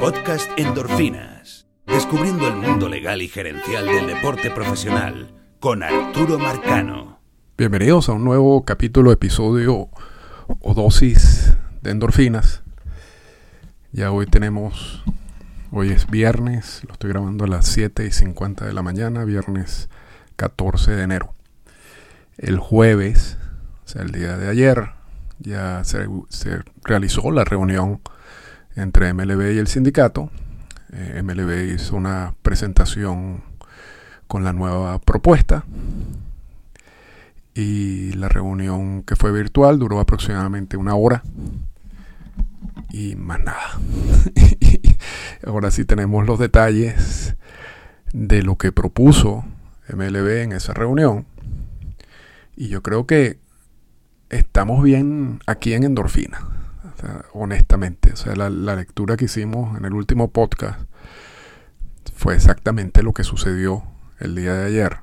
Podcast Endorfinas. Descubriendo el mundo legal y gerencial del deporte profesional con Arturo Marcano. Bienvenidos a un nuevo capítulo, episodio o dosis de endorfinas. Ya hoy tenemos, hoy es viernes, lo estoy grabando a las 7 y 50 de la mañana, viernes 14 de enero. El jueves, o sea, el día de ayer, ya se, realizó la reunión entre MLB y el sindicato. Eh, MLB hizo una presentación con la nueva propuesta y la reunión que fue virtual duró aproximadamente una hora y más nada. Ahora sí tenemos los detalles de lo que propuso MLB en esa reunión. Y yo creo que estamos bien aquí en endorfina, honestamente. O sea, la, lectura que hicimos en el último podcast fue exactamente lo que sucedió el día de ayer.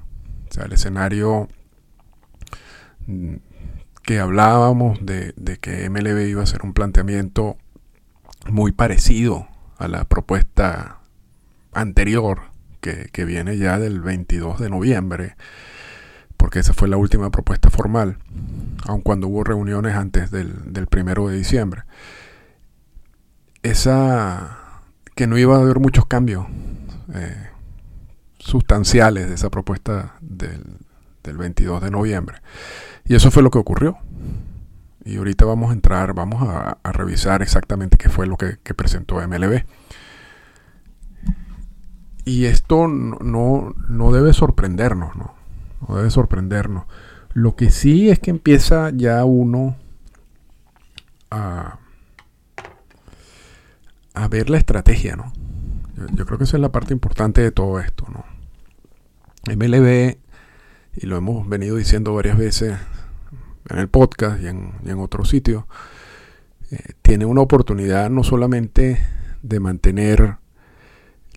O sea, el escenario mm, que hablábamos de, que MLB iba a hacer un planteamiento muy parecido a la propuesta anterior que, que viene ya del 22 de noviembre porque esa fue la última propuesta formal, aun cuando hubo reuniones antes del, del primero de diciembre. Esa que no iba a haber muchos cambios eh, sustanciales de esa propuesta del, del 22 de noviembre. Y eso fue lo que ocurrió. Y ahorita vamos a entrar, vamos a, revisar exactamente qué fue lo que, presentó MLB. Y esto no, no debe sorprendernos, ¿no? No debe sorprendernos. Lo que sí es que empieza ya uno a, ver la estrategia, ¿no? Yo, creo que esa es la parte importante de todo esto, ¿no? MLB, y lo hemos venido diciendo varias veces en el podcast y en, y en otros sitios, eh, tiene una oportunidad no solamente de mantener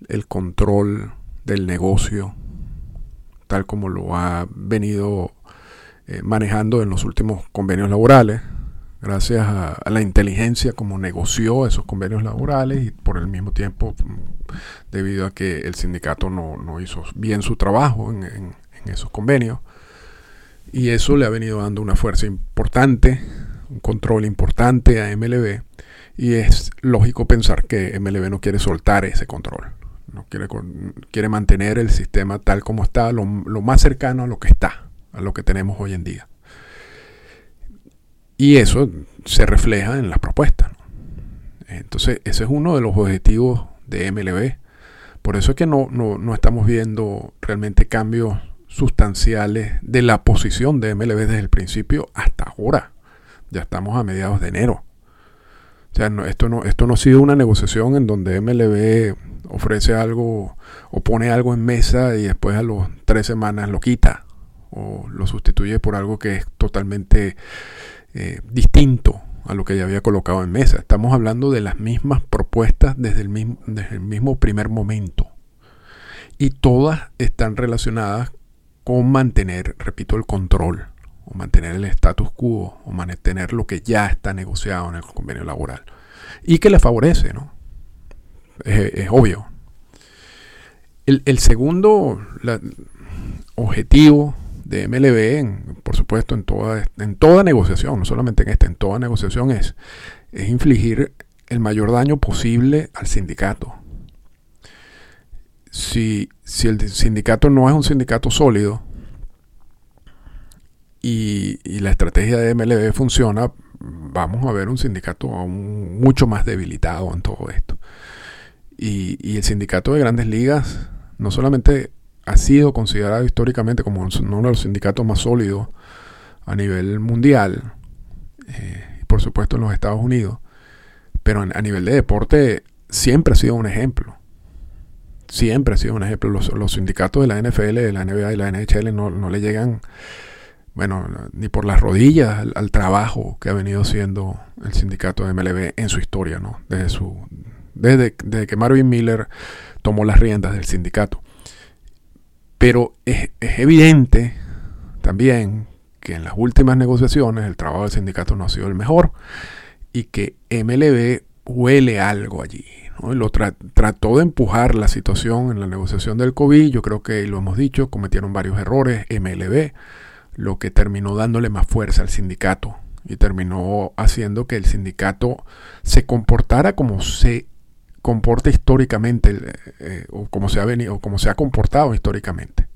el control del negocio tal como lo ha venido eh, manejando en los últimos convenios laborales, gracias a, la inteligencia como negoció esos convenios laborales y por el mismo tiempo mm, debido a que el sindicato no, hizo bien su trabajo en, esos convenios. Y eso le ha venido dando una fuerza importante, un control importante a MLB. Y es lógico pensar que MLB no quiere soltar ese control no quiere, quiere mantener el sistema tal como está, lo, más cercano a lo que está, a lo que tenemos hoy en día. Y eso se refleja en las propuestas. Entonces, ese es uno de los objetivos de MLB. Por eso es que no, no, estamos viendo realmente cambios sustanciales de la posición de MLB desde el principio hasta ahora. Ya estamos a mediados de enero. O sea, esto, no, esto no ha sido una negociación en donde MLB ofrece algo o pone algo en mesa y después a las tres semanas lo quita o lo sustituye por algo que es totalmente eh, distinto a lo que ya había colocado en mesa. Estamos hablando de las mismas propuestas desde el mismo, desde el mismo primer momento. Y todas están relacionadas con mantener, repito, el control, o mantener el status quo, o mantener lo que ya está negociado en el convenio laboral. Y que le favorece, ¿no? es, obvio. El, segundo objetivo de MLB, por supuesto, en toda, en toda negociación, no solamente en esta, en toda negociación es, es infligir el mayor daño posible al sindicato. Si, si el sindicato no es un sindicato sólido y, y, la estrategia de MLB funciona, vamos a ver un sindicato mucho más debilitado en todo esto. Y, el sindicato de grandes ligas no solamente ha sido considerado históricamente como uno de los sindicatos más sólidos a nivel mundial, eh, por supuesto en los Estados Unidos, pero a nivel de deporte siempre ha sido un ejemplo. Siempre ha sido un ejemplo. Los, sindicatos de la NFL, de la NBA y la NHL no, le llegan, bueno, ni por las rodillas al, trabajo que ha venido haciendo el sindicato de MLB en su historia, ¿no? Desde su, desde, que Marvin Miller tomó las riendas del sindicato. Pero es, evidente también que en las últimas negociaciones el trabajo del sindicato no ha sido el mejor y que MLB huele algo allí. Lo trató de empujar la situación en la negociación del COVID. Yo creo que lo hemos dicho, cometieron varios errores. MLB, lo que terminó dándole más fuerza al sindicato y terminó haciendo que el sindicato se comportara como se comporta históricamente eh, eh, o como se ha venido o como se ha comportado históricamente.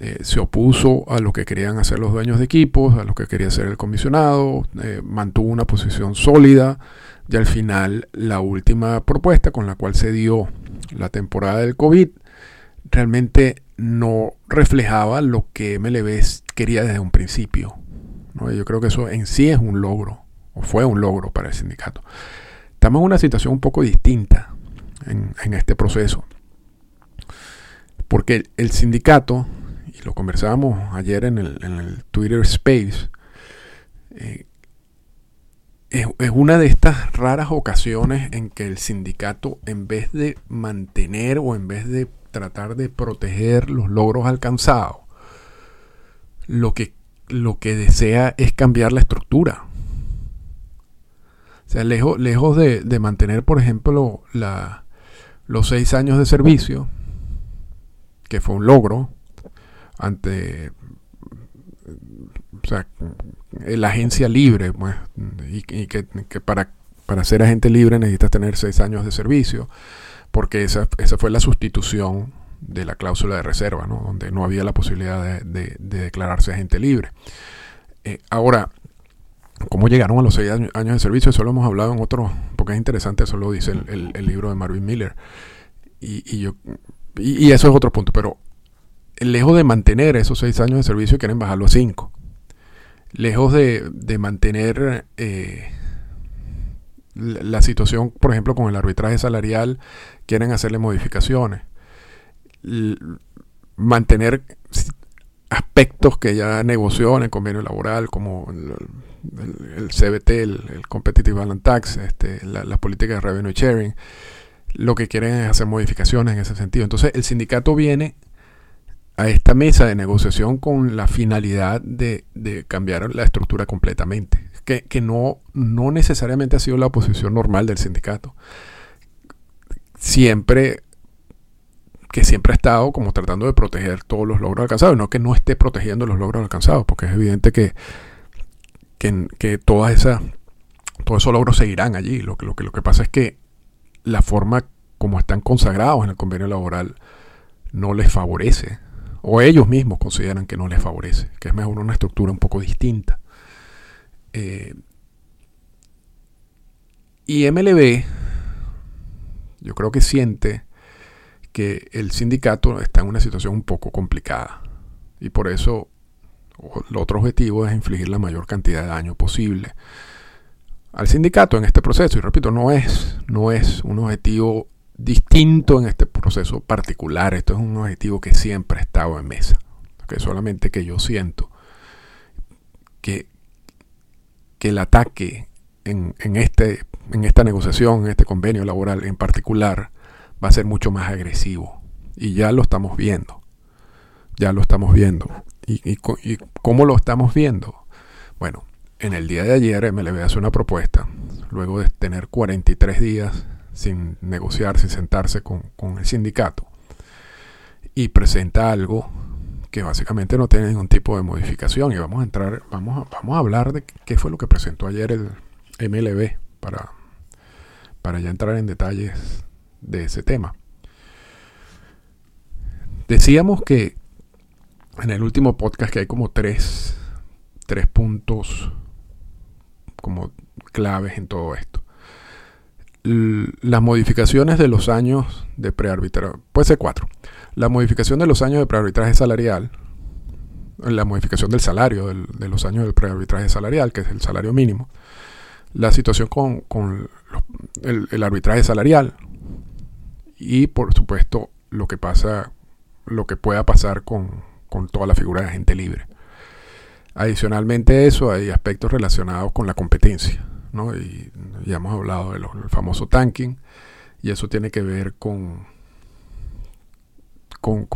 Eh, se opuso a lo que querían hacer los dueños de equipos, a lo que quería hacer el comisionado, mantuvo una posición sólida y al final la última propuesta con la cual se dio la temporada del COVID realmente no reflejaba lo que MLB quería desde un principio. Yo creo que eso en sí es un logro, o fue un logro para el sindicato. Estamos en una situación un poco distinta en, este proceso, porque el, sindicato, y lo conversábamos ayer en el, Twitter Space, eh, es, una de estas raras ocasiones en que el sindicato, en vez de mantener o en vez de tratar de proteger los logros alcanzados, lo que lo que desea es cambiar la estructura. O sea, lejos, lejos de, mantener, por ejemplo, la, los seis años de servicio, que fue un logro ante o sea, la agencia libre, pues, y, que, para, para ser agente libre necesitas tener seis años de servicio, porque esa, esa fue la sustitución de la cláusula de reserva, ¿no? donde no había la posibilidad de, declararse agente libre. Eh, ahora, ¿cómo llegaron a los seis años, de servicio? Eso lo hemos hablado en otro, porque es interesante, eso lo dice el, libro de Marvin Miller. Y, y, eso es otro punto, pero lejos de mantener esos seis años de servicio, quieren bajarlo a cinco. Lejos de, mantener eh, la situación, por ejemplo, con el arbitraje salarial, quieren hacerle modificaciones mantener aspectos que ya negoció en el convenio laboral, como el, CBT, el, Competitive Balance Tax, este, la, política de revenue sharing, lo que quieren es hacer modificaciones en ese sentido. Entonces, el sindicato viene a esta mesa de negociación con la finalidad de, cambiar la estructura completamente, que, no, no necesariamente ha sido la posición normal del sindicato. Siempre que siempre ha estado como tratando de proteger todos los logros alcanzados, no que no esté protegiendo los logros alcanzados, porque es evidente que, que, todas esas, todos esos logros seguirán allí. Lo que, lo, que, lo que pasa es que la forma como están consagrados en el convenio laboral no les favorece, o ellos mismos consideran que no les favorece, que es mejor una estructura un poco distinta. Eh, y MLB, yo creo que siente que el sindicato está en una situación un poco complicada y por eso el otro objetivo es infligir la mayor cantidad de daño posible al sindicato en este proceso. Y repito, no es, no es un objetivo distinto en este proceso particular. Esto es un objetivo que siempre ha estado en mesa. Que solamente que yo siento que, que el ataque en, en, este, en esta negociación, en este convenio laboral en particular, va a ser mucho más agresivo. Y ya lo estamos viendo. Ya lo estamos viendo. ¿Y, cómo lo estamos viendo? Bueno, en el día de ayer MLB hace una propuesta, luego de tener 43 días sin negociar, sin sentarse con, el sindicato, y presenta algo que básicamente no tiene ningún tipo de modificación. Y vamos a entrar, vamos a, vamos a hablar de qué fue lo que presentó ayer el MLB para, para ya entrar en detalles de ese tema. Decíamos que en el último podcast que hay como tres, tres puntos como claves en todo esto. las modificaciones de los años de prearbitraje, puede ser cuatro. La modificación de los años de prearbitraje salarial, la modificación del salario de los años del prearbitraje salarial, que es el salario mínimo, la situación con, el, arbitraje salarial, y por supuesto lo que pasa, lo que pueda pasar con, toda la figura de agente libre. Adicionalmente a eso hay aspectos relacionados con la competencia, ¿no? Y ya hemos hablado del famoso tanking y eso tiene que ver con, con,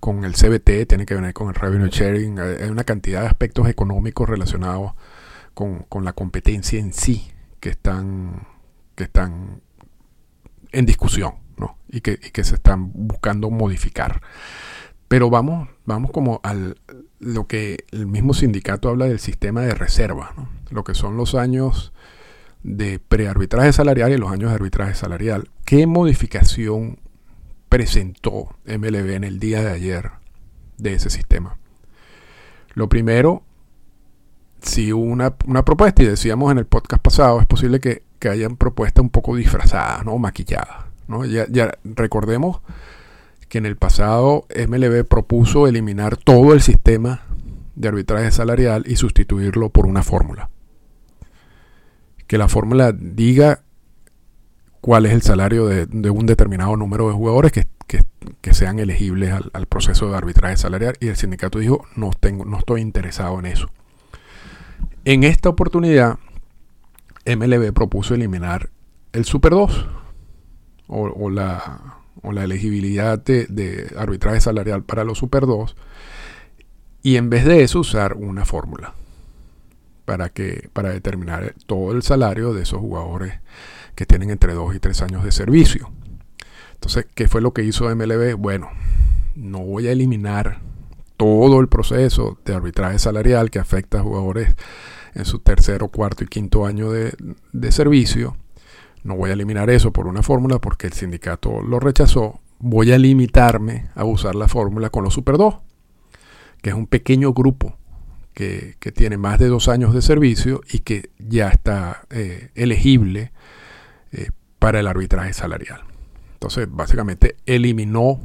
con, el CBT, tiene que ver con el revenue sharing, hay una cantidad de aspectos económicos relacionados con, con la competencia en sí que están, que están en discusión ¿no? y, que, y que se están buscando modificar. Pero vamos, vamos como al lo que el mismo sindicato habla del sistema de reserva, lo que son los años de prearbitraje salarial y los años de arbitraje salarial. ¿Qué modificación presentó MLB en el día de ayer de ese sistema? Lo primero, si hubo una, propuesta, y decíamos en el podcast pasado, es posible que, hayan propuestas un poco disfrazadas, ¿no? maquilladas. ¿no? Ya, ya recordemos que en el pasado MLB propuso eliminar todo el sistema de arbitraje salarial y sustituirlo por una fórmula. Que la fórmula diga cuál es el salario de, un determinado número de jugadores que, sean elegibles al, proceso de arbitraje salarial y el sindicato dijo no, tengo, no estoy interesado en eso. En esta oportunidad, MLB propuso eliminar el Super 2 o la o la elegibilidad de, arbitraje salarial para los Super 2 y en vez de eso usar una fórmula para, que, para determinar todo el salario de esos jugadores que tienen entre 2 y 3 años de servicio. Entonces, ¿qué fue lo que hizo MLB? Bueno, no voy a eliminar todo el proceso de arbitraje salarial que afecta a jugadores en su tercero, cuarto y quinto año de, servicio no voy a eliminar eso por una fórmula porque el sindicato lo rechazó. Voy a limitarme a usar la fórmula con los Super 2, que es un pequeño grupo que, tiene más de dos años de servicio y que ya está eh, elegible eh, para el arbitraje salarial. Entonces, básicamente eliminó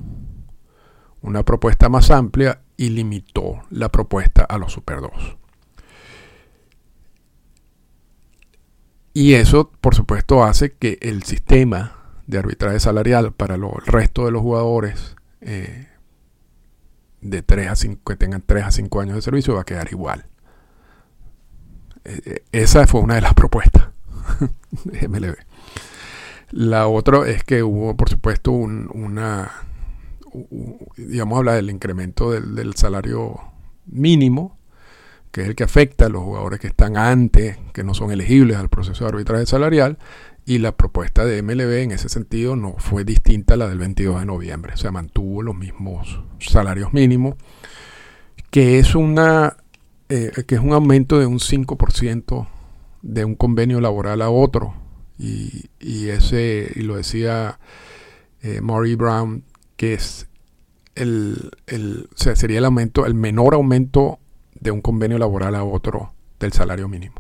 una propuesta más amplia y limitó la propuesta a los Super 2. Y eso, por supuesto, hace que el sistema de arbitraje salarial para el resto de los jugadores eh, de 3 a 5, que tengan 3 a 5 años de servicio va a quedar igual. Eh, esa fue una de las propuestas de MLB. La otra es que hubo, por supuesto, un, una, digamos, habla del incremento del salario mínimo que es el que afecta a los jugadores que están antes, que no son elegibles al proceso de arbitraje salarial, y la propuesta de MLB en ese sentido no fue distinta a la del 22 de noviembre, o sea, mantuvo los mismos salarios mínimos, que es, una, eh, que es un aumento de un 5% de un convenio laboral a otro, y, ese, y lo decía eh, Maury Brown, que es el, el sería el aumento, el menor aumento de un convenio laboral a otro del salario mínimo.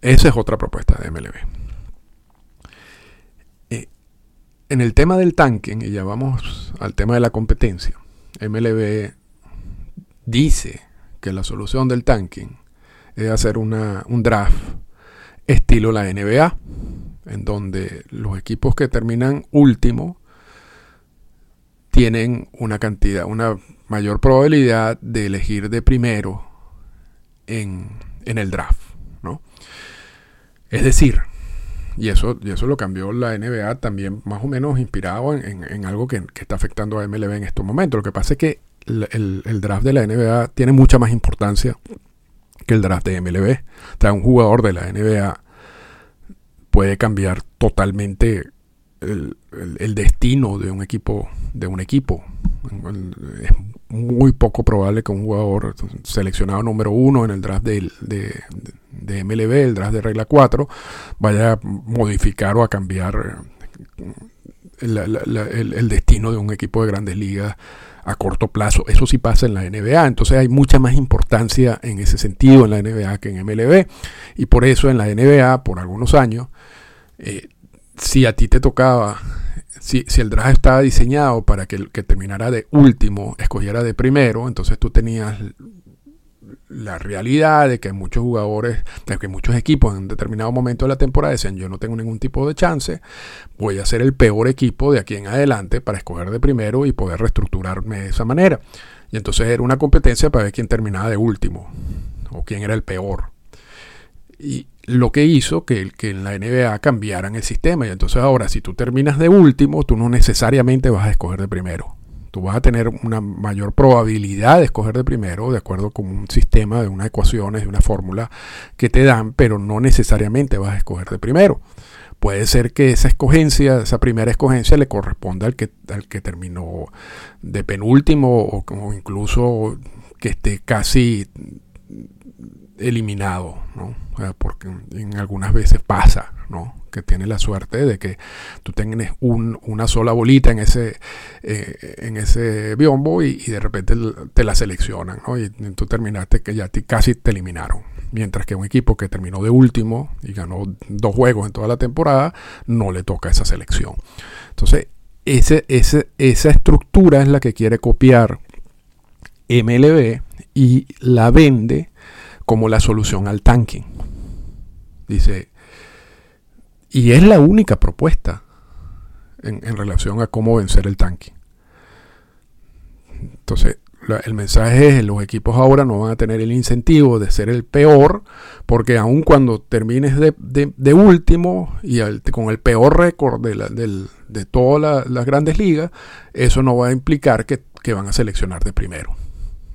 Esa es otra propuesta de MLB. Eh, en el tema del tanking, y ya vamos al tema de la competencia, MLB dice que la solución del tanking es hacer una, un draft estilo la NBA, en donde los equipos que terminan último tienen una cantidad, una mayor probabilidad de elegir de primero en, el draft. ¿no? Es decir, y eso, y eso lo cambió la NBA también más o menos inspirado en, algo que, está afectando a MLB en estos momentos. Lo que pasa es que el, el, draft de la NBA tiene mucha más importancia que el draft de MLB. O sea, un jugador de la NBA puede cambiar totalmente el, destino de un equipo de un equipo es muy poco probable que un jugador seleccionado número uno en el draft de, de, MLB, el draft de regla 4, vaya a modificar o a cambiar el, destino de un equipo de grandes ligas a corto plazo. Eso sí pasa en la NBA. Entonces hay mucha más importancia en ese sentido en la NBA que en MLB. Y por eso en la NBA, por algunos años, eh, si a ti te tocaba si, el draft estaba diseñado para que que terminara de último escogiera de primero, entonces tú tenías la realidad de que muchos jugadores, de que muchos equipos en determinado momento de la temporada decían yo no tengo ningún tipo de chance, voy a ser el peor equipo de aquí en adelante para escoger de primero y poder reestructurarme de esa manera. Y entonces era una competencia para ver quién terminaba de último o quién era el peor. Y lo que hizo que, que en la NBA cambiaran el sistema. Y entonces ahora, si tú terminas de último, tú no necesariamente vas a escoger de primero. Tú vas a tener una mayor probabilidad de escoger de primero, de acuerdo con un sistema de unas ecuaciones, de una fórmula que te dan, pero no necesariamente vas a escoger de primero. Puede ser que esa escogencia, esa primera escogencia le corresponda al que, al que terminó de penúltimo o, o incluso que esté casi eliminado, ¿no? porque en algunas veces pasa, ¿no? Que tiene la suerte de que tú tengas una sola bolita en ese, eh, en ese biombo y, de repente te la seleccionan. Y tú terminaste que ya casi te eliminaron. Mientras que un equipo que terminó de último y ganó dos juegos en toda la temporada, no le toca esa selección. Entonces, ese, esa estructura es la que quiere copiar MLB y la vende como la solución al tanking. Dice, y es la única propuesta en, relación a cómo vencer el tanque. Entonces, el mensaje es, los equipos ahora no van a tener el incentivo de ser el peor, porque aun cuando termines de, último y con el peor récord de, todas las grandes ligas, eso no va a implicar que, que van a seleccionar de primero.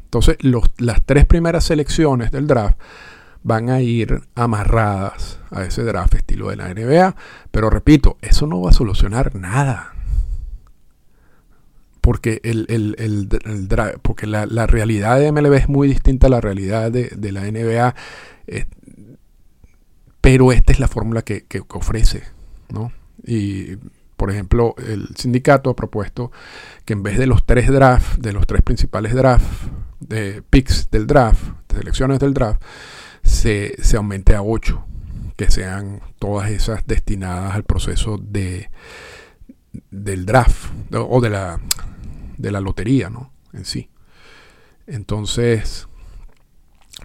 Entonces, las tres primeras selecciones del draft van a ir amarradas a ese draft estilo de la NBA. Pero repito, eso no va a solucionar nada. Porque, el, porque la, realidad de MLB es muy distinta a la realidad de, la NBA. Eh, pero esta es la fórmula que, que, ofrece. ¿no? Y por ejemplo, el sindicato ha propuesto que en vez de los tres drafts, de los tres principales drafts, de picks del draft, de selecciones del draft, se, aumente a 8, que sean todas esas destinadas al proceso de, del draft o de la, de la lotería ¿no? en sí. Entonces,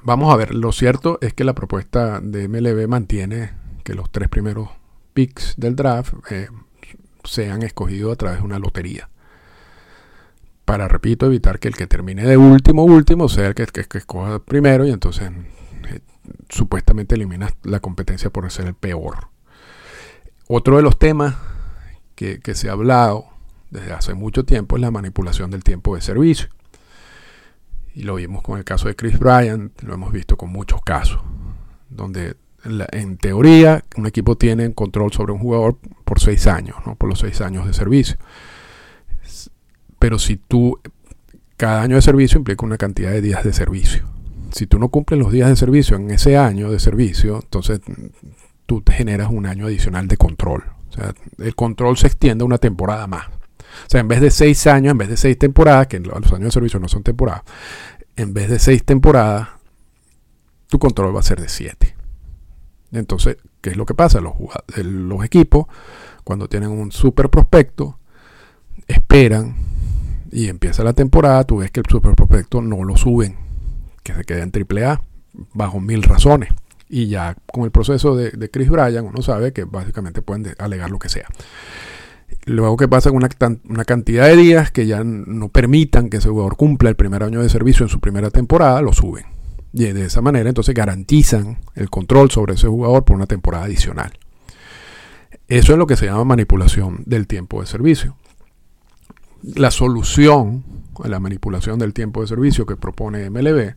vamos a ver, lo cierto es que la propuesta de MLB mantiene que los tres primeros picks del draft eh, sean escogidos a través de una lotería para, repito, evitar que el que termine de último, último, sea el que, que, escoja primero y entonces supuestamente eliminas la competencia por ser el peor. Otro de los temas que, se ha hablado desde hace mucho tiempo es la manipulación del tiempo de servicio. Y lo vimos con el caso de Chris Bryant, lo hemos visto con muchos casos, donde en teoría un equipo tiene control sobre un jugador por seis años, ¿no? por los seis años de servicio. Pero si tú, cada año de servicio implica una cantidad de días de servicio. Si tú no cumples los días de servicio en ese año de servicio, entonces tú te generas un año adicional de control. O sea, el control se extiende una temporada más. O sea, en vez de seis años, en vez de seis temporadas, que los años de servicio no son temporadas, en vez de seis temporadas, tu control va a ser de siete. Entonces, ¿qué es lo que pasa? Los, los equipos, cuando tienen un super prospecto, esperan y empieza la temporada, tú ves que el super prospecto no lo suben, que se queda en AAA bajo mil razones. Y ya con el proceso de, Chris Bryan uno sabe que básicamente pueden alegar lo que sea. Luego que pasa una, una cantidad de días que ya no permitan que ese jugador cumpla el primer año de servicio en su primera temporada, lo suben. Y de esa manera entonces garantizan el control sobre ese jugador por una temporada adicional. Eso es lo que se llama manipulación del tiempo de servicio la solución a la manipulación del tiempo de servicio que propone MLB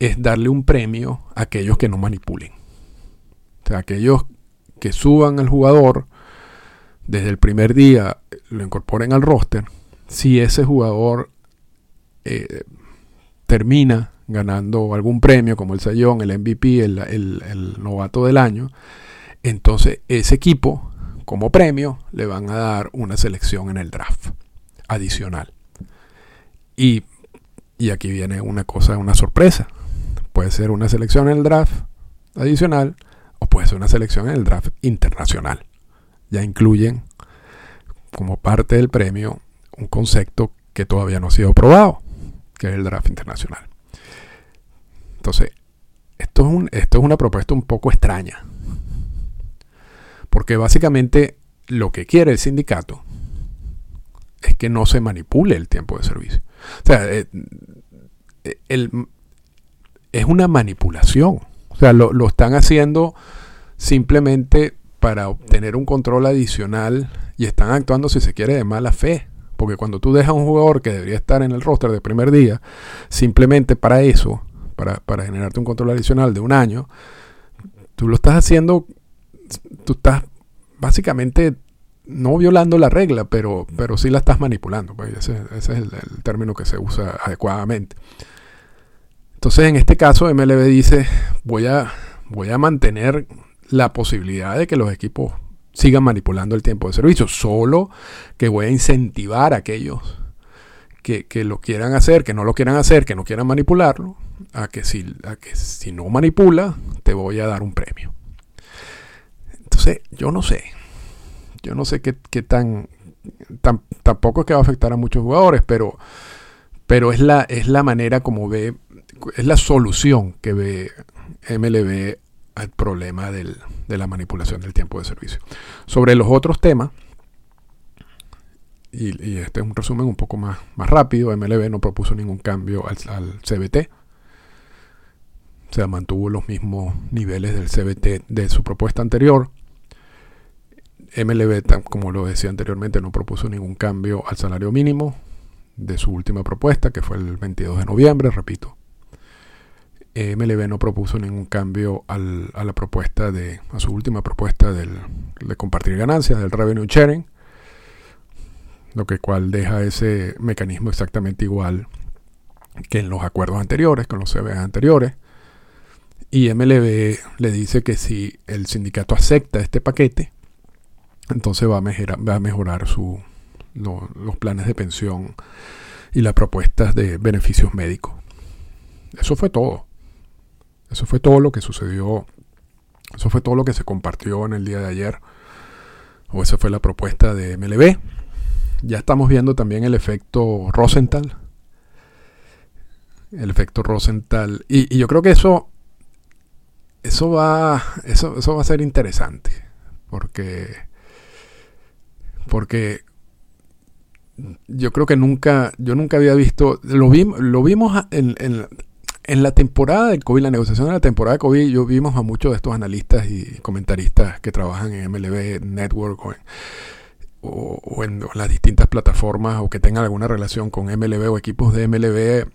es darle un premio a aquellos que no manipulen. O sea, aquellos que suban al jugador desde el primer día, lo incorporen al roster, si ese jugador eh, termina ganando algún premio como el Sayón, el MVP, el, el novato del año, entonces ese equipo como premio le van a dar una selección en el draft adicional. Y, aquí viene una cosa, una sorpresa. Puede ser una selección en el draft adicional o puede ser una selección en el draft internacional. Ya incluyen como parte del premio un concepto que todavía no ha sido probado, que es el draft internacional. Entonces, esto es, un, esto es una propuesta un poco extraña, porque básicamente lo que quiere el sindicato es que no se manipule el tiempo de servicio. O sea, eh, es una manipulación. O sea, lo, están haciendo simplemente para obtener un control adicional y están actuando, si se quiere, de mala fe. Porque cuando tú dejas a un jugador que debería estar en el roster de primer día, simplemente para eso, para, para generarte un control adicional de un año, tú lo estás haciendo, tú estás básicamente no violando la regla, pero, pero sí la estás manipulando. Pues ese, ese es el, término que se usa adecuadamente. Entonces, en este caso, MLB dice, voy a, voy a mantener la posibilidad de que los equipos sigan manipulando el tiempo de servicio, solo que voy a incentivar a aquellos que, que, lo quieran hacer, que no lo quieran hacer, que no quieran manipularlo, a que, si, a que si no manipula, te voy a dar un premio. Entonces, yo no sé. Yo no sé qué, qué tan, tan, Tampoco es que va a afectar a muchos jugadores, pero, pero es, la, es la manera como ve. Es la solución que ve MLB al problema del, de la manipulación del tiempo de servicio. Sobre los otros temas, y, este es un resumen un poco más, más rápido, MLB no propuso ningún cambio al, al CBT. O sea, mantuvo los mismos niveles del CBT de su propuesta anterior. MLB, como lo decía anteriormente, no propuso ningún cambio al salario mínimo de su última propuesta, que fue el 22 de noviembre, repito. MLB no propuso ningún cambio al, a la propuesta de, a su última propuesta del, de compartir ganancias, del revenue sharing, lo que cual deja ese mecanismo exactamente igual que en los acuerdos anteriores, con los CBA anteriores. Y MLB le dice que si el sindicato acepta este paquete, entonces va a mejorar, va a mejorar su, lo, los planes de pensión y las propuestas de beneficios médicos. Eso fue todo. Eso fue todo lo que sucedió. Eso fue todo lo que se compartió en el día de ayer. O esa fue la propuesta de MLB. Ya estamos viendo también el efecto Rosenthal. El efecto Rosenthal. Y, yo creo que eso eso va, eso, eso va a ser interesante, porque, porque yo creo que nunca, yo nunca había visto, lo, vi, lo vimos en, en, en, la temporada del COVID, la negociación de la temporada de COVID, yo vimos a muchos de estos analistas y comentaristas que trabajan en MLB Network o en, o, o en las distintas plataformas o que tengan alguna relación con MLB o equipos de MLB,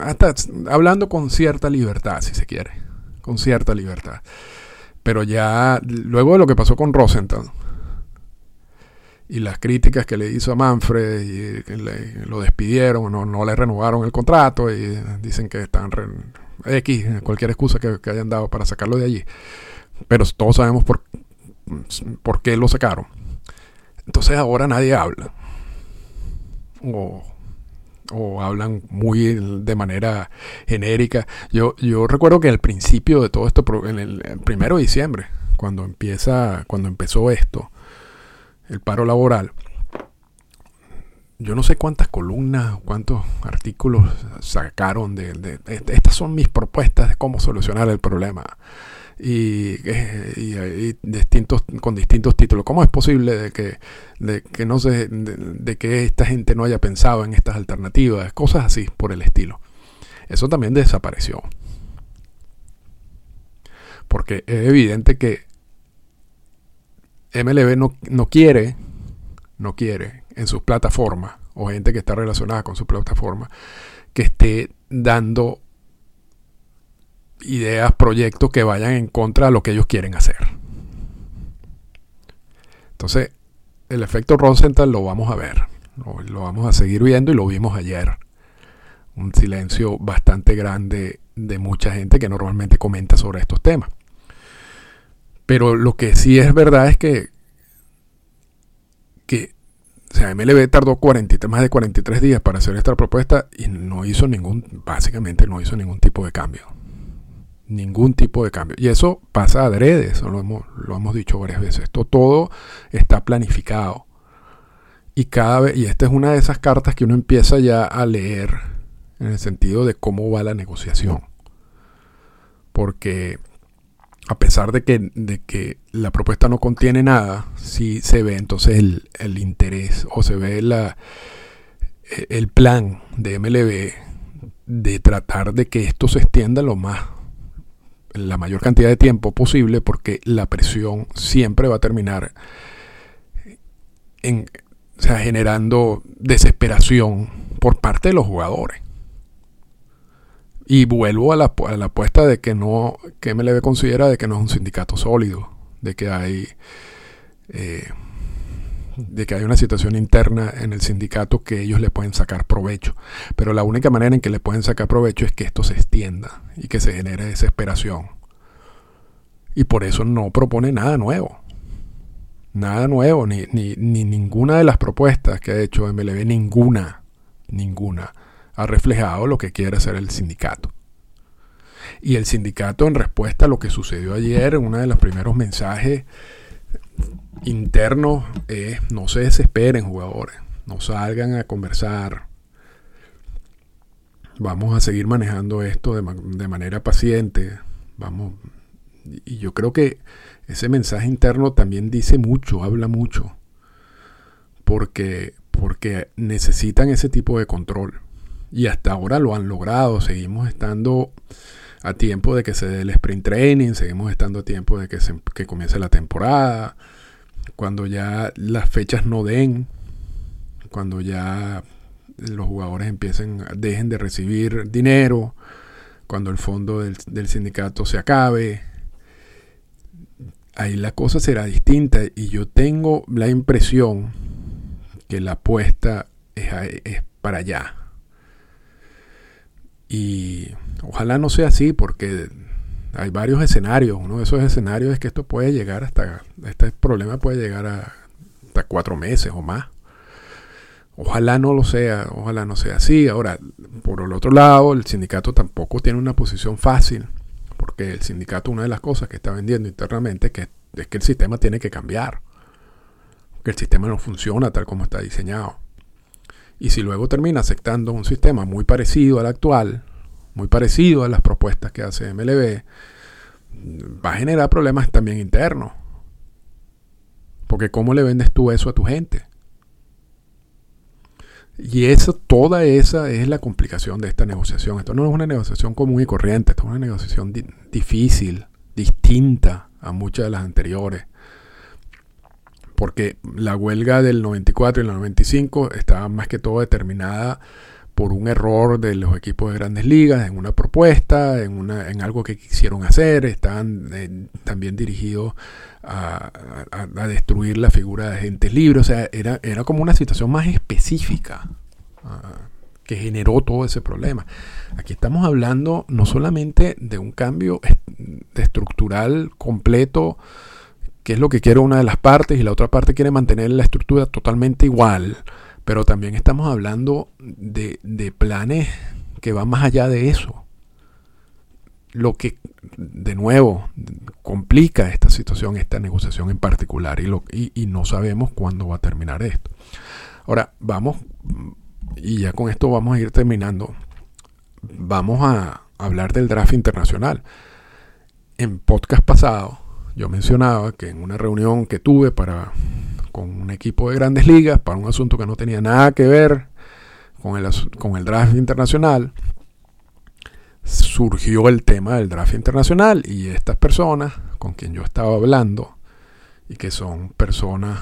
hasta hablando con cierta libertad, si se quiere con cierta libertad. Pero ya, luego de lo que pasó con Rosenthal y las críticas que le hizo a Manfred y le, lo despidieron, no, no, le renovaron el contrato y dicen que están re, X, cualquier excusa que, que, hayan dado para sacarlo de allí. Pero todos sabemos por, por qué lo sacaron. Entonces ahora nadie habla. O o hablan muy de manera genérica. Yo, yo recuerdo que al principio de todo esto, en el primero de diciembre, cuando empieza, cuando empezó esto, el paro laboral, yo no sé cuántas columnas, cuántos artículos sacaron de, estas son mis propuestas de cómo solucionar el problema y, y, distintos con distintos títulos. ¿Cómo es posible que, que no se, de, que esta gente no haya pensado en estas alternativas? Cosas así por el estilo. Eso también desapareció. Porque es evidente que MLB no, no quiere, no quiere en sus plataformas, o gente que está relacionada con su plataforma, que esté dando ideas, proyectos que vayan en contra de lo que ellos quieren hacer. Entonces, el efecto Rosenthal lo vamos a ver, lo, lo, vamos a seguir viendo y lo vimos ayer. Un silencio bastante grande de mucha gente que normalmente comenta sobre estos temas. Pero lo que sí es verdad es que, que o sea, MLB tardó 43, más de 43 días para hacer esta propuesta y no hizo ningún, básicamente no hizo ningún tipo de cambio ningún tipo de cambio. Y eso pasa adrede, eso lo hemos, lo hemos dicho varias veces. Esto todo está planificado. Y cada vez, y esta es una de esas cartas que uno empieza ya a leer en el sentido de cómo va la negociación. Porque a pesar de que, de que la propuesta no contiene nada, sí se ve entonces el, el interés o se ve la, el plan de MLB de tratar de que esto se extienda lo más la mayor cantidad de tiempo posible porque la presión siempre va a terminar en, sea, generando desesperación por parte de los jugadores. Y vuelvo a la, a la apuesta de que no, que MLB considera de que no es un sindicato sólido, de que hay eh, de que hay una situación interna en el sindicato que ellos le pueden sacar provecho. Pero la única manera en que le pueden sacar provecho es que esto se extienda y que se genere desesperación. Y por eso no propone nada nuevo. Nada nuevo, ni, ni, ni ninguna de las propuestas que ha hecho MLB, ninguna, ninguna, ha reflejado lo que quiere hacer el sindicato. Y el sindicato, en respuesta a lo que sucedió ayer, uno de los primeros mensajes interno es no se desesperen jugadores, no salgan a conversar. Vamos a seguir manejando esto de, de manera paciente. Vamos. Y yo creo que ese mensaje interno también dice mucho, habla mucho. Porque, porque necesitan ese tipo de control. Y hasta ahora lo han logrado. Seguimos estando a tiempo de que se dé el sprint training, seguimos estando a tiempo de que, se, comience la temporada cuando ya las fechas no den, cuando ya los jugadores empiecen, dejen de recibir dinero, cuando el fondo del, sindicato se acabe, ahí la cosa será distinta y yo tengo la impresión que la apuesta es, es, para allá. Y ojalá no sea así porque hay varios escenarios. Uno de esos escenarios es que esto puede llegar hasta, este problema puede llegar a, hasta cuatro meses o más. Ojalá no lo sea, ojalá no sea así. Ahora, por el otro lado, el sindicato tampoco tiene una posición fácil, porque el sindicato, una de las cosas que está vendiendo internamente que, es que el sistema tiene que cambiar, que el sistema no funciona tal como está diseñado. Y si luego termina aceptando un sistema muy parecido al actual, muy parecido a las propuestas que hace MLB, va a generar problemas también internos. Porque ¿cómo le vendes tú eso a tu gente? Y eso, toda esa es la complicación de esta negociación. Esto no es una negociación común y corriente, esto es una negociación difícil, distinta a muchas de las anteriores. Porque la huelga del 94 y el 95 estaba más que todo determinada por un error de los equipos de grandes ligas en una propuesta, en, una, en algo que quisieron hacer, estaban eh, también dirigidos a, destruir la figura de agentes libres, o sea, era, era como una situación más específica ah, que generó todo ese problema. Aquí estamos hablando no solamente de un cambio estructural completo, que es lo que quiere una de las partes, y la otra parte quiere mantener la estructura totalmente igual, pero también estamos hablando de, planes que van más allá de eso. Lo que, de nuevo, complica esta situación, esta negociación en particular, y, lo, y, no sabemos cuándo va a terminar esto. Ahora, vamos, y ya con esto vamos a ir terminando, vamos a hablar del draft internacional. En podcast pasado, yo mencionaba que en una reunión que tuve para con un equipo de grandes ligas para un asunto que no tenía nada que ver con el, con el draft internacional, surgió el tema del draft internacional y estas personas con quien yo estaba hablando y que son personas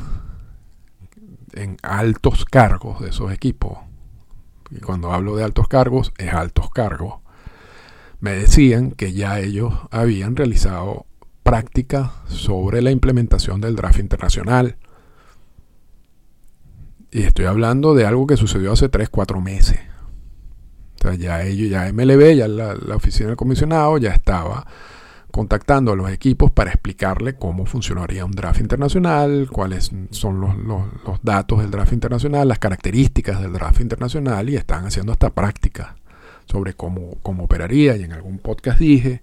en altos cargos de esos equipos, y cuando hablo de altos cargos es altos cargos, me decían que ya ellos habían realizado prácticas sobre la implementación del draft internacional y estoy hablando de algo que sucedió hace 3, 4 meses. O sea, ya ellos, ya MLB, ya la, oficina del comisionado ya estaba contactando a los equipos para explicarle cómo funcionaría un draft internacional, cuáles son los, datos del draft internacional, las características del draft internacional y están haciendo hasta prácticas sobre cómo, cómo operaría. Y en algún podcast dije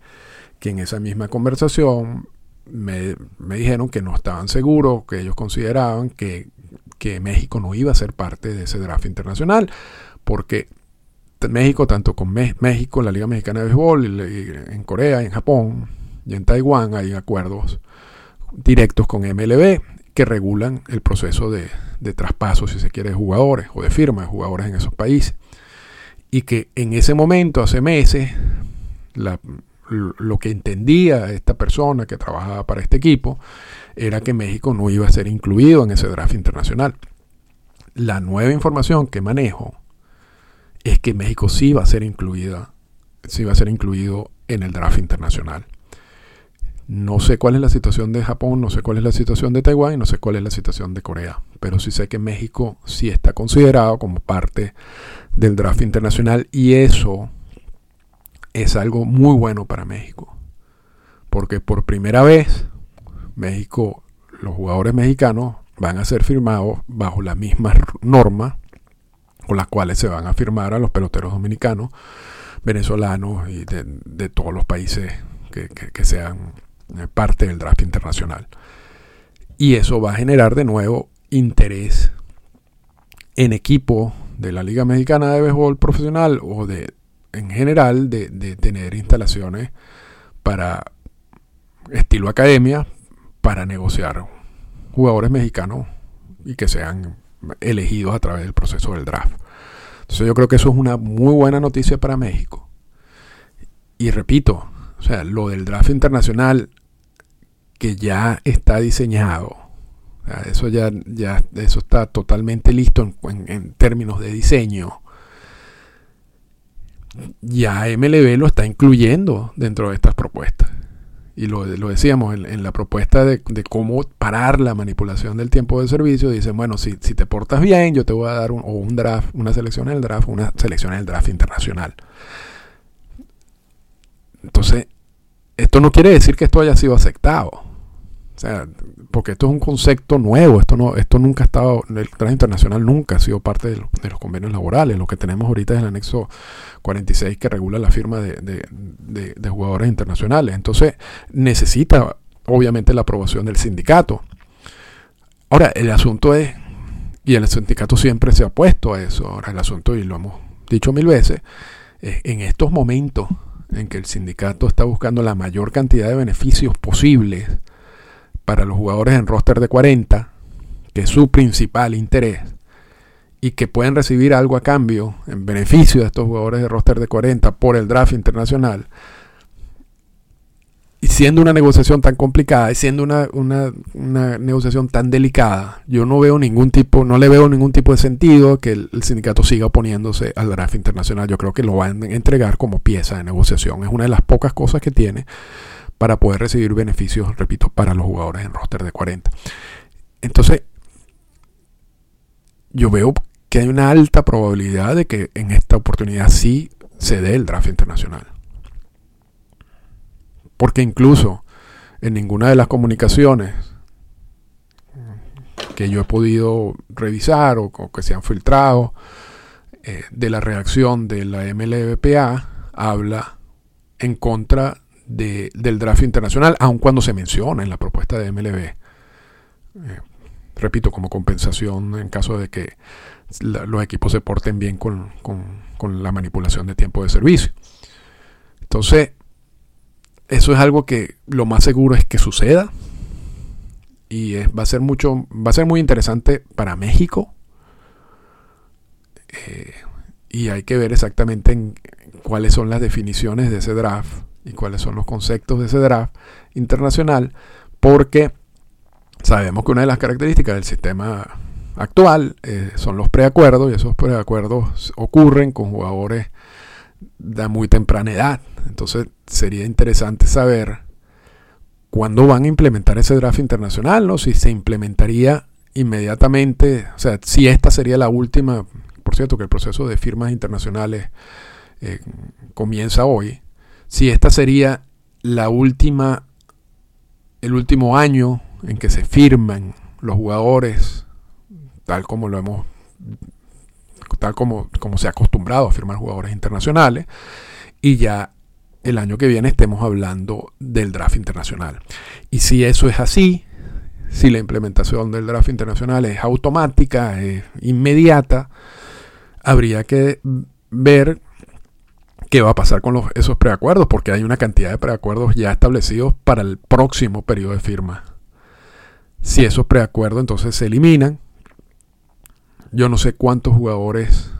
que en esa misma conversación me, me dijeron que no estaban seguros, que ellos consideraban que que México no iba a ser parte de ese draft internacional, porque México, tanto con México, la Liga Mexicana de Béisbol, en Corea, en Japón y en Taiwán hay acuerdos directos con MLB que regulan el proceso de, de traspaso, si se quiere, de jugadores o de firma de jugadores en esos países. Y que en ese momento, hace meses, lo que entendía esta persona que trabajaba para este equipo era que México no iba a ser incluido en ese draft internacional. la nueva información que manejo es que México sí va a ser incluida, sí va a ser incluido en el draft internacional. No sé cuál es la situación de Japón, no sé cuál es la situación de Taiwán y no sé cuál es la situación de Corea. Pero sí sé que México sí está considerado como parte del draft internacional y eso es algo muy bueno para México. Porque por primera vez México, los jugadores mexicanos van a ser firmados bajo las mismas normas con las cuales se van a firmar a los peloteros dominicanos, venezolanos y de, todos los países que sean eh, parte del draft internacional. Y eso va a generar de nuevo interés en equipo de la Liga Mexicana de Béisbol Profesional o de en general de, de tener instalaciones para estilo academia para negociar jugadores mexicanos y que sean elegidos a través del proceso del draft. Entonces yo creo que eso es una muy buena noticia para México. Y repito, o sea, lo del draft internacional que ya está diseñado. eso ya, ya eso está totalmente listo en, términos de diseño. Ya MLB lo está incluyendo dentro de estas propuestas. Y lo, lo decíamos en, la propuesta de, cómo parar la manipulación del tiempo de servicio. Dicen, bueno, si, si te portas bien, yo te voy a dar un, un draft, una selección en el draft, una selección en el draft internacional. Entonces, esto no quiere decir que esto haya sido aceptado. O sea, porque esto es un concepto nuevo, esto no, esto nunca ha estado, el traje internacional nunca ha sido parte de, los convenios laborales. Lo que tenemos ahorita es el anexo 46 que regula la firma de, de, jugadores internacionales. Entonces, necesita obviamente la aprobación del sindicato. Ahora, el asunto es, y el sindicato siempre se ha puesto a eso, ahora el asunto, y lo hemos dicho mil veces, en estos momentos en que el sindicato está buscando la mayor cantidad de beneficios posibles para los jugadores en roster de 40, que es su principal interés, y que pueden recibir algo a cambio en beneficio de estos jugadores de roster de 40 por el draft internacional, y siendo una negociación tan complicada y siendo una, una, negociación tan delicada, yo no veo ningún tipo, no le veo ningún tipo de sentido que el, sindicato siga oponiéndose al draft internacional. Yo creo que lo van a entregar como pieza de negociación. Es una de las pocas cosas que tiene para poder recibir beneficios, repito, para los jugadores en roster de 40. Entonces, yo veo que hay una alta probabilidad de que en esta oportunidad sí se dé el draft internacional. Porque incluso en ninguna de las comunicaciones que yo he podido revisar o, que se han filtrado eh, de la reacción de la MLBPA habla en contra del draft internacional, aun cuando se menciona en la propuesta de MLB. Eh, repito, como compensación en caso de que los equipos se porten bien con, la manipulación de tiempo de servicio. Entonces, eso es algo que lo más seguro es que suceda. Y va a ser mucho, va a ser muy interesante para México. Eh, y hay que ver exactamente en cuáles son las definiciones de ese draft y cuáles son los conceptos de ese draft internacional, porque sabemos que una de las características del sistema actual eh, son los preacuerdos y esos preacuerdos ocurren con jugadores de muy temprana edad. Entonces sería interesante saber cuándo van a implementar ese draft internacional, ¿no? si se implementaría inmediatamente, o sea, si esta sería la última, por cierto que el proceso de firmas internacionales eh, comienza hoy, si esta sería la última, el último año en que se firman los jugadores, tal como lo hemos, tal como, como se ha acostumbrado a firmar jugadores internacionales, y ya el año que viene estemos hablando del draft internacional. Y si eso es así, si la implementación del draft internacional es automática, es inmediata, habría que ver qué va a pasar con esos preacuerdos, porque hay una cantidad de preacuerdos ya establecidos para el próximo periodo de firma. Si esos preacuerdos entonces se eliminan, yo no sé cuántos jugadores,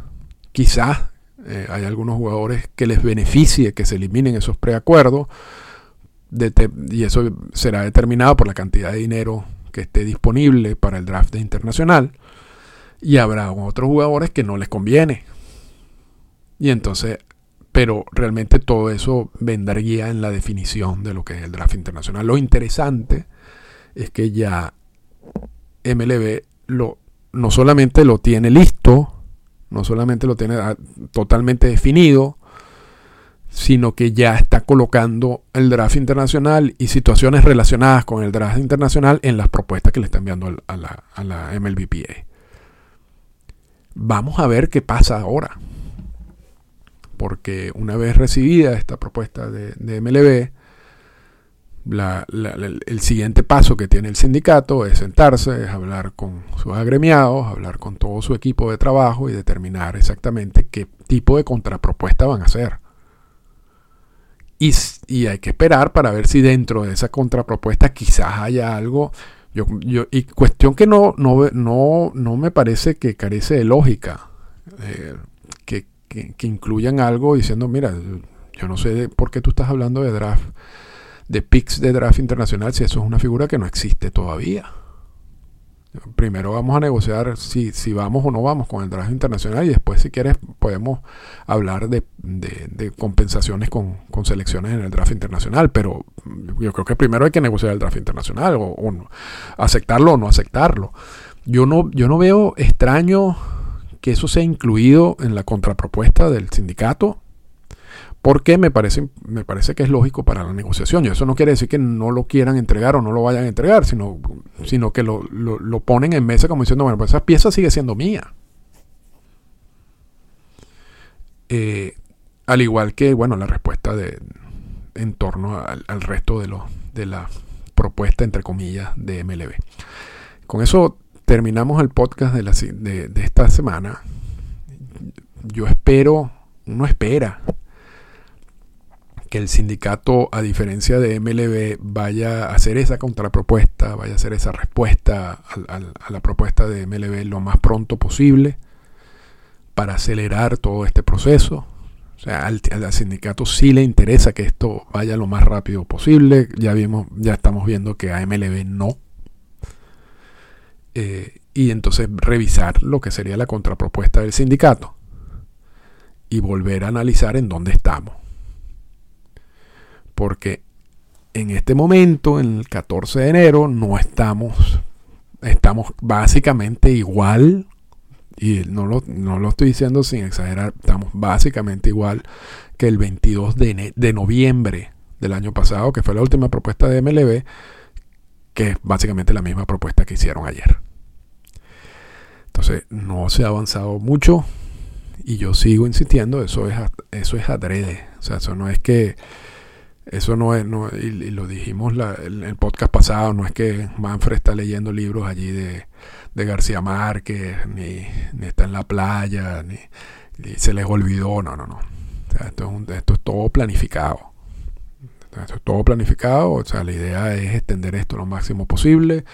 quizás eh, hay algunos jugadores que les beneficie que se eliminen esos preacuerdos, y eso será determinado por la cantidad de dinero que esté disponible para el draft internacional. Y habrá otros jugadores que no les conviene. Y entonces, pero realmente todo eso vendría en la definición de lo que es el draft internacional. Lo interesante es que ya MLB no solamente lo tiene listo, no solamente lo tiene ah, totalmente definido, sino que ya está colocando el draft internacional y situaciones relacionadas con el draft internacional en las propuestas que le está enviando la, a la MLBPA. Vamos a ver qué pasa ahora. Porque una vez recibida esta propuesta de, MLB, el siguiente paso que tiene el sindicato es sentarse, es hablar con sus agremiados, hablar con todo su equipo de trabajo y determinar exactamente qué tipo de contrapropuesta van a hacer. Y, hay que esperar para ver si dentro de esa contrapropuesta quizás haya algo. Yo, y cuestión que no, no, no, no me parece que carece de lógica. Eh, que, incluyan algo diciendo, mira, yo no sé por qué tú estás hablando de draft de picks de draft internacional si eso es una figura que no existe todavía. Primero vamos a negociar si, si vamos o no vamos con el draft internacional y después si quieres podemos hablar de, compensaciones con, selecciones en el draft internacional, pero yo creo que primero hay que negociar el draft internacional o, o aceptarlo o no aceptarlo. Yo no, yo no veo extraño que eso sea incluido en la contrapropuesta del sindicato porque me parece, me parece que es lógico para la negociación. Y eso no quiere decir que no lo quieran entregar o no lo vayan a entregar, sino, sino que lo, ponen en mesa como diciendo, bueno, pues esa pieza sigue siendo mía. Eh, al igual que, bueno, la respuesta de, en torno al, resto de, de la propuesta, entre comillas, de MLB. Con eso terminamos el podcast de, la, de, esta semana. Yo espero, uno espera que el sindicato, a diferencia de MLB, vaya a hacer esa contrapropuesta, vaya a hacer esa respuesta a, la propuesta de MLB lo más pronto posible para acelerar todo este proceso. O sea, al, sindicato sí le interesa que esto vaya lo más rápido posible. Ya vimos, ya estamos viendo que a MLB no. Eh, y entonces revisar lo que sería la contrapropuesta del sindicato y volver a analizar en dónde estamos porque en este momento, en el 14 de enero, no estamos, estamos básicamente igual, y no lo, no lo estoy diciendo sin exagerar, estamos básicamente igual que el 22 de, de noviembre del año pasado, que fue la última propuesta de MLB, que es básicamente la misma propuesta que hicieron ayer. Entonces, no se ha avanzado mucho y yo sigo insistiendo, eso es, eso es adrede. O sea, eso no es que eso no es, no, y, lo dijimos en el podcast pasado, no es que Manfred está leyendo libros allí de, García Márquez, ni, está en la playa, ni, se les olvidó, no, no, no. esto, es esto es todo planificado. Esto es todo planificado, o sea, la idea es extender esto lo máximo posible.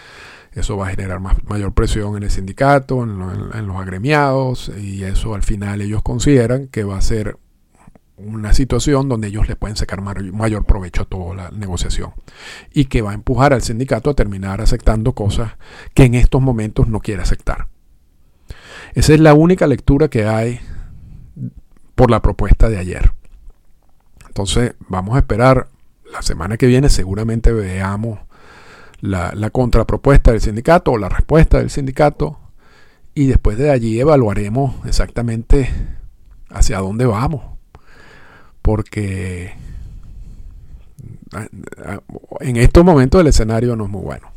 Eso va a generar más, mayor presión en el sindicato, en los agremiados, y eso al final ellos consideran que va a ser una situación donde ellos le pueden sacar mayor provecho a toda la negociación y que va a empujar al sindicato a terminar aceptando cosas que en estos momentos no quiere aceptar. Esa es la única lectura que hay por la propuesta de ayer. Entonces vamos a esperar la semana que viene, seguramente veamos la, contrapropuesta del sindicato o la respuesta del sindicato y después de allí evaluaremos exactamente hacia dónde vamos porque en estos momentos el escenario no es muy bueno.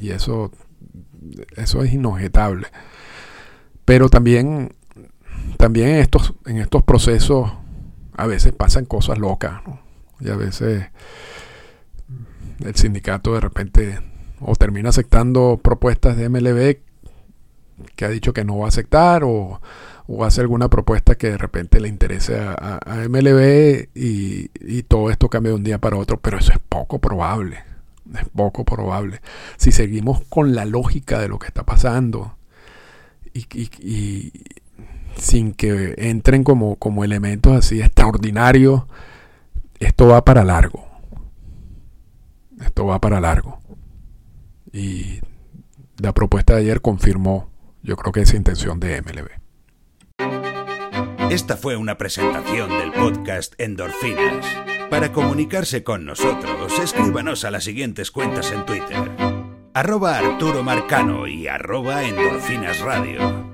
Y eso, eso es inobjetable. Pero también, también en, estos, en estos procesos a veces pasan cosas locas. Y a veces el sindicato de repente o termina aceptando propuestas de MLB que ha dicho que no va a aceptar o o hace alguna propuesta que de repente le interese a, MLB y, todo esto cambia de un día para otro, pero eso es poco probable. Es poco probable. Si seguimos con la lógica de lo que está pasando y, sin que entren como, como elementos así extraordinarios, esto va para largo. Esto va para largo. Y la propuesta de ayer confirmó Yo creo que esa intención de MLB. Esta fue una presentación del podcast Endorfinas. Para comunicarse con nosotros, escríbanos a las siguientes cuentas en Twitter. Arroba Arturo Marcano y arroba Endorfinas Radio.